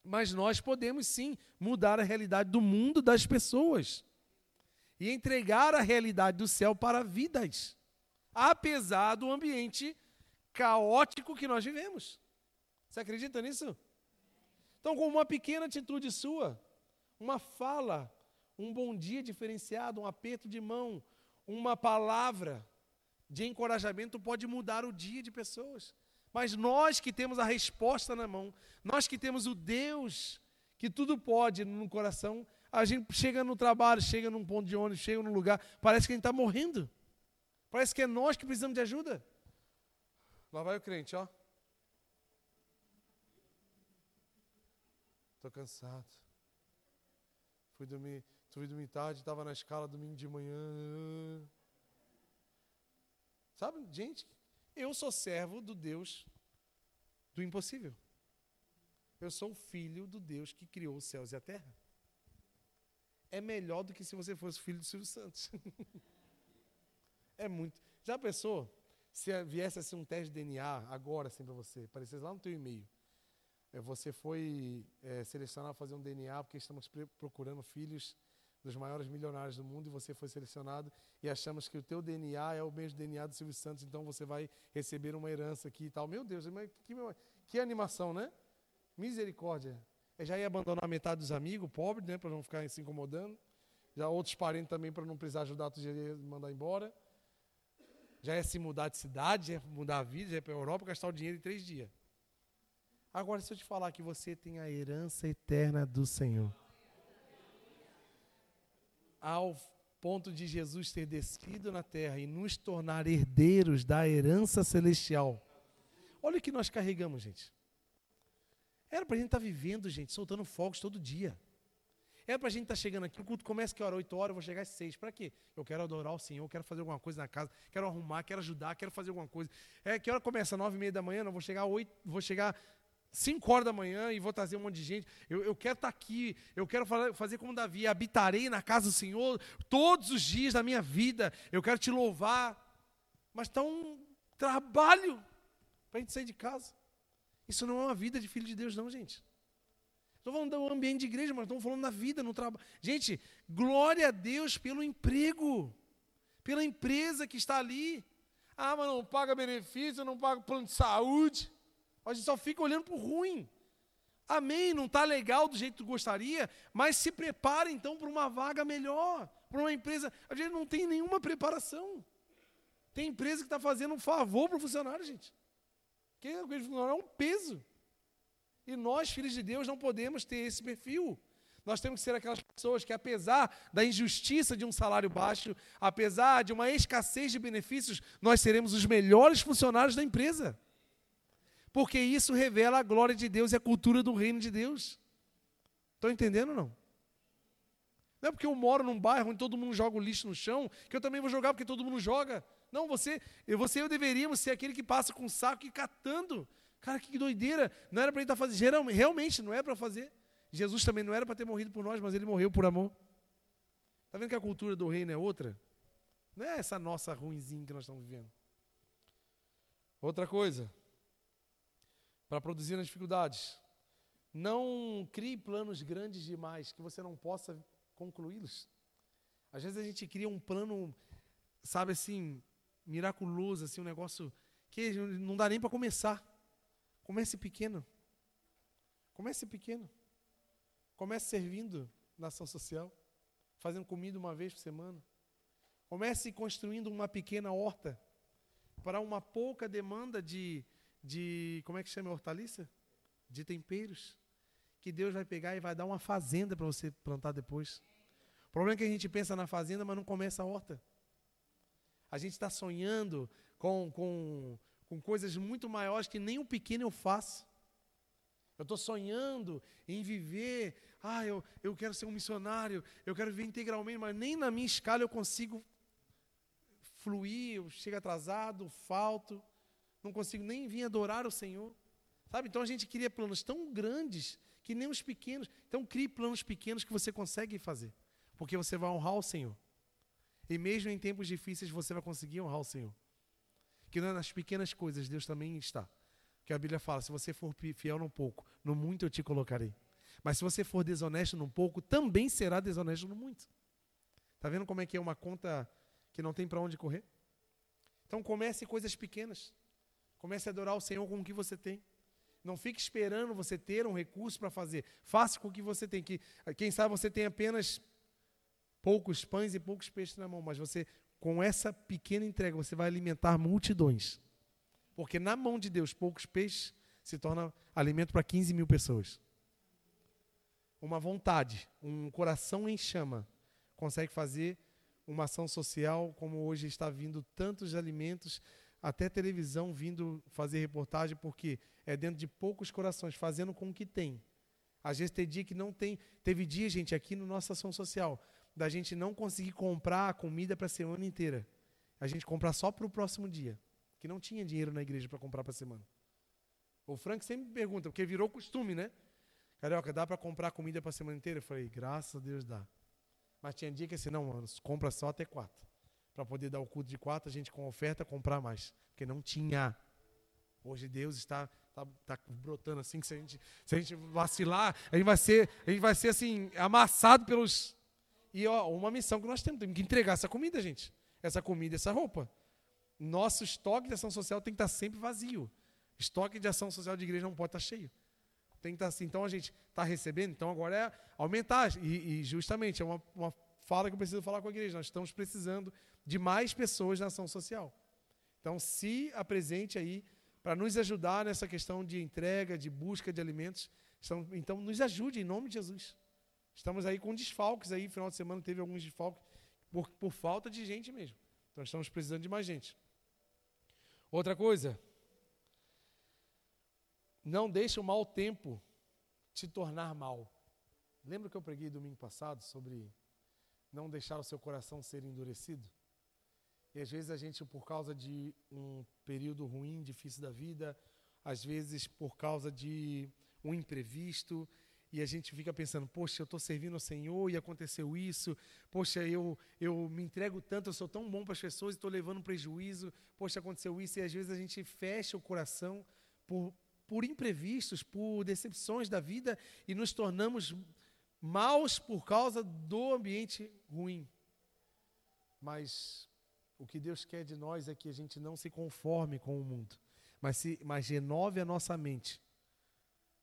Mas nós podemos sim mudar a realidade do mundo das pessoas e entregar a realidade do céu para vidas, apesar do ambiente caótico que nós vivemos. Você acredita nisso? Então, com uma pequena atitude sua, uma fala, um bom dia diferenciado, um aperto de mão, uma palavra de encorajamento pode mudar o dia de pessoas. Mas nós que temos a resposta na mão, nós que temos o Deus que tudo pode no coração, a gente chega no trabalho, chega num ponto de ônibus, chega num lugar, parece que a gente está morrendo. Parece que é nós que precisamos de ajuda. Lá vai o crente, ó. Estou cansado. Fui dormir, fui dormir tarde, estava na escala domingo de manhã. Sabe, gente, eu sou servo do Deus do impossível. Eu sou filho do Deus que criou os céus e a terra. É melhor do que se você fosse filho do Silvio Santos. [laughs] é muito. Já pensou? Se viesse assim um teste de DNA agora assim para você, aparecesse lá no teu e-mail. É, você foi é, selecionado a fazer um DNA porque estamos procurando filhos dos maiores milionários do mundo e você foi selecionado e achamos que o teu DNA é o mesmo DNA do Silvio Santos, então você vai receber uma herança aqui e tal. Meu Deus, que, que animação, né? Misericórdia. Eu já ia abandonar metade dos amigos, pobre, né, para não ficar se incomodando. Já outros parentes também para não precisar ajudar, outros já ia mandar embora. Já ia se mudar de cidade, já ia mudar a vida, já ia para a Europa, gastar o dinheiro em três dias. Agora, se eu te falar que você tem a herança eterna do Senhor, ao ponto de Jesus ter descido na terra e nos tornar herdeiros da herança celestial, olha o que nós carregamos, gente. Era para a gente estar tá vivendo, gente, soltando fogos todo dia. Era para a gente estar tá chegando aqui, o culto começa que hora? 8 horas, eu vou chegar às 6. Para quê? Eu quero adorar o Senhor, quero fazer alguma coisa na casa, quero arrumar, quero ajudar, quero fazer alguma coisa. É, que hora começa? 9 e meia da manhã, não vou chegar 8, vou chegar 5 horas da manhã e vou trazer um monte de gente. Eu, eu quero estar tá aqui, eu quero fazer como Davi, habitarei na casa do Senhor todos os dias da minha vida. Eu quero te louvar. Mas está um trabalho para a gente sair de casa. Isso não é uma vida de filho de Deus, não, gente. Estou falando do ambiente de igreja, mas estamos falando da vida, no trabalho. Gente, glória a Deus pelo emprego, pela empresa que está ali. Ah, mas não paga benefício, não paga plano de saúde. A gente só fica olhando para o ruim. Amém, não está legal do jeito que gostaria, mas se prepara então para uma vaga melhor, para uma empresa. A gente não tem nenhuma preparação. Tem empresa que está fazendo um favor para o funcionário, gente. Que o funcionário é um peso. E nós, filhos de Deus, não podemos ter esse perfil. Nós temos que ser aquelas pessoas que, apesar da injustiça de um salário baixo, apesar de uma escassez de benefícios, nós seremos os melhores funcionários da empresa porque isso revela a glória de Deus e a cultura do reino de Deus. Estão entendendo ou não? Não é porque eu moro num bairro onde todo mundo joga o lixo no chão, que eu também vou jogar porque todo mundo joga. Não, você, você e eu deveríamos ser aquele que passa com um saco e catando. Cara, que doideira. Não era para ele estar tá fazendo. Realmente, não é para fazer. Jesus também não era para ter morrido por nós, mas ele morreu por amor. Está vendo que a cultura do reino é outra? Não é essa nossa ruinzinha que nós estamos vivendo. Outra coisa para produzir nas dificuldades. Não crie planos grandes demais que você não possa concluí-los. Às vezes a gente cria um plano, sabe assim, miraculoso, assim, um negócio que não dá nem para começar. Comece pequeno. Comece pequeno. Comece servindo na ação social, fazendo comida uma vez por semana. Comece construindo uma pequena horta para uma pouca demanda de de como é que chama a hortaliça? De temperos. Que Deus vai pegar e vai dar uma fazenda para você plantar depois. O problema é que a gente pensa na fazenda, mas não começa a horta. A gente está sonhando com, com, com coisas muito maiores que nem o pequeno eu faço. Eu estou sonhando em viver. Ah, eu, eu quero ser um missionário, eu quero viver integralmente, mas nem na minha escala eu consigo fluir, eu chego atrasado, falto não consigo nem vir adorar o Senhor. Sabe? Então a gente cria planos tão grandes que nem os pequenos. Então crie planos pequenos que você consegue fazer, porque você vai honrar o Senhor. E mesmo em tempos difíceis você vai conseguir honrar o Senhor. Que nas pequenas coisas Deus também está. Que a Bíblia fala: se você for fiel no pouco, no muito eu te colocarei. Mas se você for desonesto no pouco, também será desonesto no muito. Está vendo como é que é uma conta que não tem para onde correr? Então comece coisas pequenas. Comece a adorar o Senhor com o que você tem. Não fique esperando você ter um recurso para fazer. Faça com o que você tem. Que, quem sabe você tem apenas poucos pães e poucos peixes na mão, mas você, com essa pequena entrega, você vai alimentar multidões. Porque na mão de Deus, poucos peixes se torna alimento para 15 mil pessoas. Uma vontade, um coração em chama, consegue fazer uma ação social, como hoje está vindo tantos alimentos, até televisão vindo fazer reportagem, porque é dentro de poucos corações, fazendo com o que tem. Às vezes tem dia que não tem. Teve dia, gente, aqui no nossa ação social, da gente não conseguir comprar comida para a semana inteira. A gente comprar só para o próximo dia. Que não tinha dinheiro na igreja para comprar para a semana. O Frank sempre me pergunta, porque virou costume, né? Carioca, dá para comprar comida para a semana inteira? Eu falei, graças a Deus dá. Mas tinha dia que assim, não, mano, compra só até quatro. Para poder dar o culto de quatro, a gente com oferta comprar mais. Porque não tinha. Hoje Deus está, está, está brotando assim, que se a, gente, se a gente vacilar, a gente vai ser, a gente vai ser assim, amassado pelos. E ó, uma missão que nós temos, temos que entregar essa comida, gente. Essa comida, essa roupa. Nosso estoque de ação social tem que estar sempre vazio. Estoque de ação social de igreja não pode estar cheio. Tem que estar assim. Então a gente está recebendo, então agora é aumentar. E, e justamente é uma, uma fala que eu preciso falar com a igreja. Nós estamos precisando de mais pessoas na ação social. Então se apresente aí para nos ajudar nessa questão de entrega, de busca de alimentos. Então, então nos ajude em nome de Jesus. Estamos aí com desfalques aí, final de semana teve alguns desfalques por, por falta de gente mesmo. Então estamos precisando de mais gente. Outra coisa, não deixe o mau tempo te tornar mal. Lembra que eu preguei domingo passado sobre não deixar o seu coração ser endurecido? E às vezes a gente, por causa de um período ruim, difícil da vida, às vezes por causa de um imprevisto, e a gente fica pensando, poxa, eu estou servindo ao Senhor e aconteceu isso, poxa, eu, eu me entrego tanto, eu sou tão bom para as pessoas e estou levando prejuízo, poxa, aconteceu isso, e às vezes a gente fecha o coração por, por imprevistos, por decepções da vida e nos tornamos maus por causa do ambiente ruim. Mas o que Deus quer de nós é que a gente não se conforme com o mundo, mas, se, mas renove a nossa mente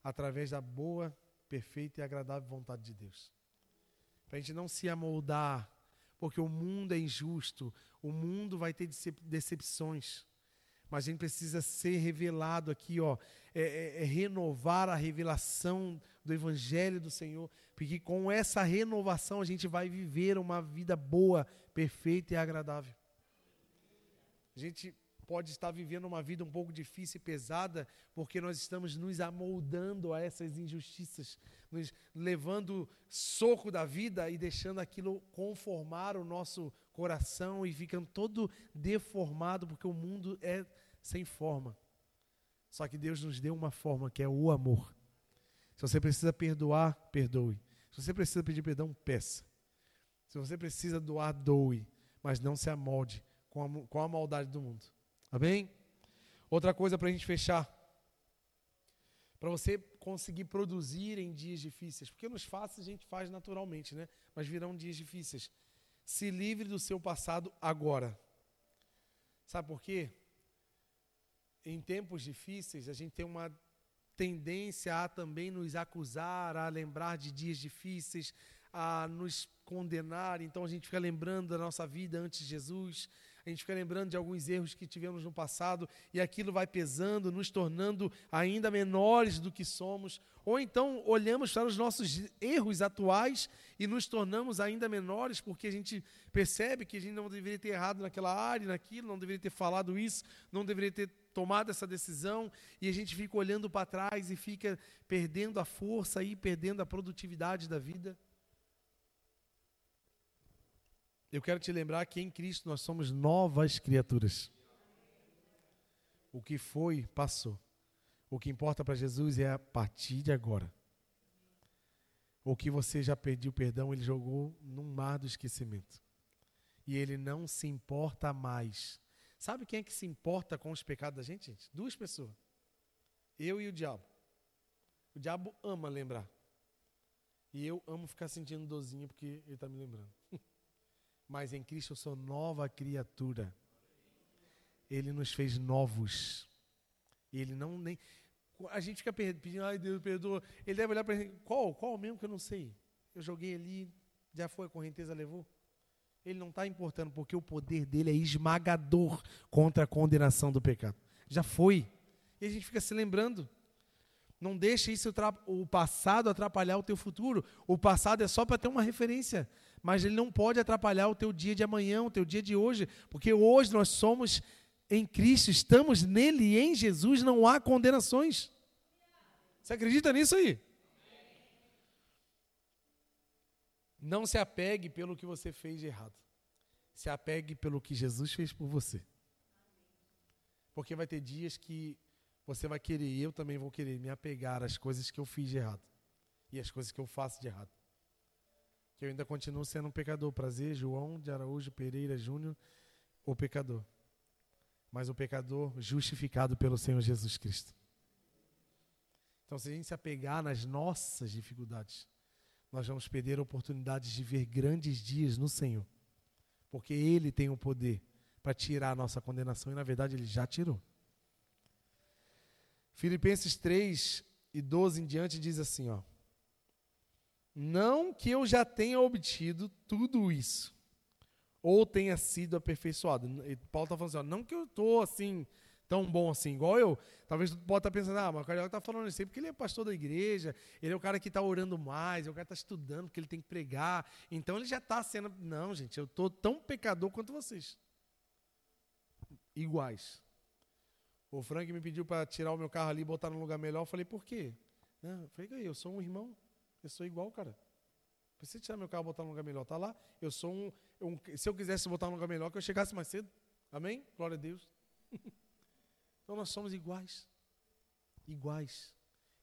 através da boa, perfeita e agradável vontade de Deus. Para a gente não se amoldar, porque o mundo é injusto, o mundo vai ter decepções. Mas a gente precisa ser revelado aqui, ó, é, é, é renovar a revelação do Evangelho do Senhor, porque com essa renovação a gente vai viver uma vida boa, perfeita e agradável. A gente pode estar vivendo uma vida um pouco difícil e pesada, porque nós estamos nos amoldando a essas injustiças, nos levando soco da vida e deixando aquilo conformar o nosso coração e ficando todo deformado, porque o mundo é sem forma. Só que Deus nos deu uma forma que é o amor. Se você precisa perdoar, perdoe. Se você precisa pedir perdão, peça. Se você precisa doar, doe. Mas não se amolde com a, com a maldade do mundo. Amém? Outra coisa para a gente fechar. Para você conseguir produzir em dias difíceis. Porque nos fáceis a gente faz naturalmente, né? Mas virão dias difíceis. Se livre do seu passado agora. Sabe por quê? Em tempos difíceis, a gente tem uma tendência a também nos acusar, a lembrar de dias difíceis, a nos condenar. Então a gente fica lembrando da nossa vida antes de Jesus, a gente fica lembrando de alguns erros que tivemos no passado e aquilo vai pesando, nos tornando ainda menores do que somos. Ou então olhamos para os nossos erros atuais e nos tornamos ainda menores porque a gente percebe que a gente não deveria ter errado naquela área, naquilo, não deveria ter falado isso, não deveria ter tomado essa decisão e a gente fica olhando para trás e fica perdendo a força e perdendo a produtividade da vida. Eu quero te lembrar que em Cristo nós somos novas criaturas. O que foi, passou. O que importa para Jesus é a partir de agora. O que você já pediu perdão, ele jogou num mar do esquecimento. E ele não se importa mais. Sabe quem é que se importa com os pecados da gente, gente? Duas pessoas. Eu e o diabo. O diabo ama lembrar. E eu amo ficar sentindo dozinho porque ele está me lembrando. [laughs] mas em Cristo eu sou nova criatura. Ele nos fez novos. Ele não nem a gente fica pedindo, ai Deus, perdoa. Ele deve olhar para gente, qual, qual mesmo que eu não sei? Eu joguei ali, já foi, a correnteza levou. Ele não está importando, porque o poder dele é esmagador contra a condenação do pecado. já foi. E a gente fica se lembrando. Não deixe isso o passado atrapalhar o teu futuro. O passado é só para ter uma referência, mas ele não pode atrapalhar o teu dia de amanhã, o teu dia de hoje, porque hoje nós somos em Cristo, estamos nele e em Jesus não há condenações. Você acredita nisso aí? Não se apegue pelo que você fez de errado. Se apegue pelo que Jesus fez por você. Porque vai ter dias que você vai querer, e eu também vou querer, me apegar às coisas que eu fiz de errado. E às coisas que eu faço de errado. Que eu ainda continuo sendo um pecador. Prazer, João de Araújo Pereira Júnior, o pecador. Mas o pecador justificado pelo Senhor Jesus Cristo. Então, se a gente se apegar nas nossas dificuldades, nós vamos perder oportunidades de ver grandes dias no Senhor. Porque Ele tem o poder para tirar a nossa condenação e, na verdade, Ele já tirou. Filipenses 3 e 12 em diante diz assim, ó: Não que eu já tenha obtido tudo isso, ou tenha sido aperfeiçoado. Paulo está falando assim, ó, não que eu estou assim, tão bom assim, igual eu. Talvez tu pode estar pensando, ah, mas o Carioca está falando isso aí porque ele é pastor da igreja, ele é o cara que está orando mais, é o cara que está estudando, porque ele tem que pregar. Então ele já está sendo. Não, gente, eu estou tão pecador quanto vocês. Iguais. O Frank me pediu para tirar o meu carro ali e botar num lugar melhor. Eu falei, por quê? Não, eu falei, eu sou um irmão. Eu sou igual, cara. Precisa tirar meu carro e botar num lugar melhor. Tá lá. Eu sou um, um, Se eu quisesse botar num lugar melhor, que eu chegasse mais cedo. Amém? Glória a Deus. [laughs] então nós somos iguais. Iguais.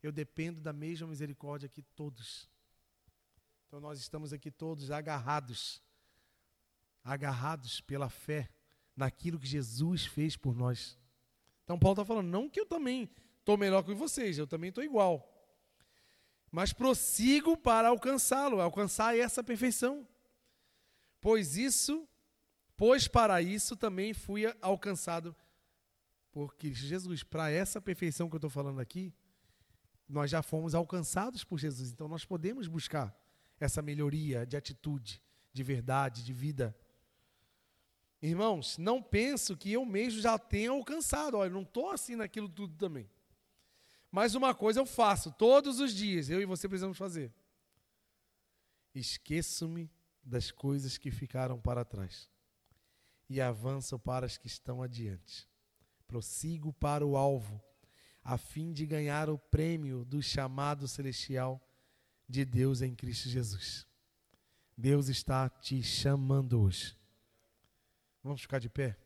Eu dependo da mesma misericórdia que todos. Então nós estamos aqui todos agarrados. Agarrados pela fé naquilo que Jesus fez por nós. Então Paulo está falando, não que eu também estou melhor que vocês, eu também estou igual. Mas prossigo para alcançá-lo, alcançar essa perfeição. Pois isso, pois para isso também fui alcançado por Cristo Jesus. Para essa perfeição que eu estou falando aqui, nós já fomos alcançados por Jesus. Então nós podemos buscar essa melhoria de atitude, de verdade, de vida. Irmãos, não penso que eu mesmo já tenha alcançado. Olha, não estou assim naquilo tudo também. Mas uma coisa eu faço todos os dias, eu e você precisamos fazer. Esqueço-me das coisas que ficaram para trás e avanço para as que estão adiante. Prossigo para o alvo, a fim de ganhar o prêmio do chamado celestial de Deus em Cristo Jesus. Deus está te chamando hoje. Vamos ficar de pé?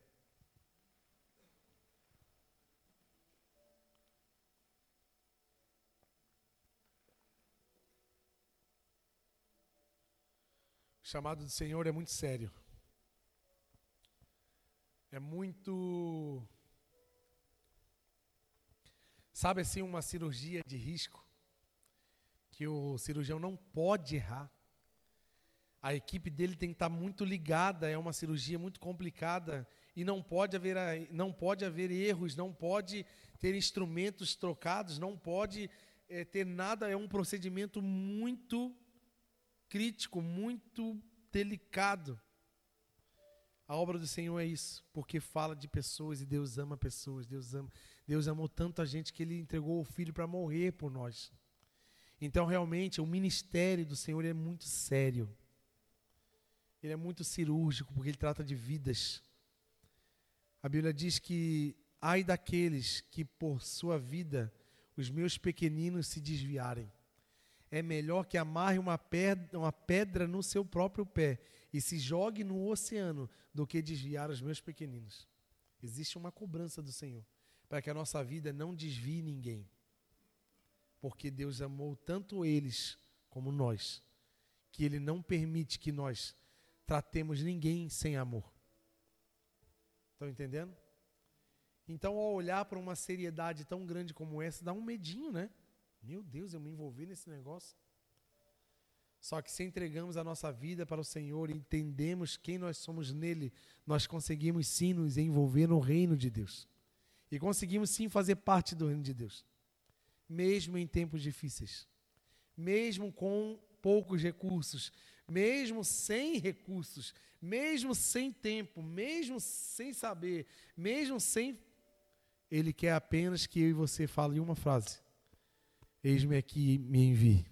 Chamado do Senhor é muito sério. É muito. Sabe assim, uma cirurgia de risco que o cirurgião não pode errar a equipe dele tem que estar muito ligada, é uma cirurgia muito complicada e não pode haver, não pode haver erros, não pode ter instrumentos trocados, não pode é, ter nada, é um procedimento muito crítico, muito delicado. A obra do Senhor é isso, porque fala de pessoas e Deus ama pessoas, Deus ama, Deus amou tanto a gente que ele entregou o filho para morrer por nós. Então, realmente, o ministério do Senhor é muito sério. Ele é muito cirúrgico, porque ele trata de vidas. A Bíblia diz que ai daqueles que por sua vida os meus pequeninos se desviarem. É melhor que amarre uma pedra, uma pedra no seu próprio pé e se jogue no oceano do que desviar os meus pequeninos. Existe uma cobrança do Senhor para que a nossa vida não desvie ninguém. Porque Deus amou tanto eles como nós, que Ele não permite que nós tratemos ninguém sem amor. Estão entendendo? Então, ao olhar para uma seriedade tão grande como essa, dá um medinho, né? Meu Deus, eu me envolvi nesse negócio. Só que se entregamos a nossa vida para o Senhor e entendemos quem nós somos nele, nós conseguimos sim nos envolver no reino de Deus. E conseguimos sim fazer parte do reino de Deus. Mesmo em tempos difíceis. Mesmo com poucos recursos, mesmo sem recursos, mesmo sem tempo, mesmo sem saber, mesmo sem. Ele quer apenas que eu e você falem uma frase: Eis-me aqui, me envie.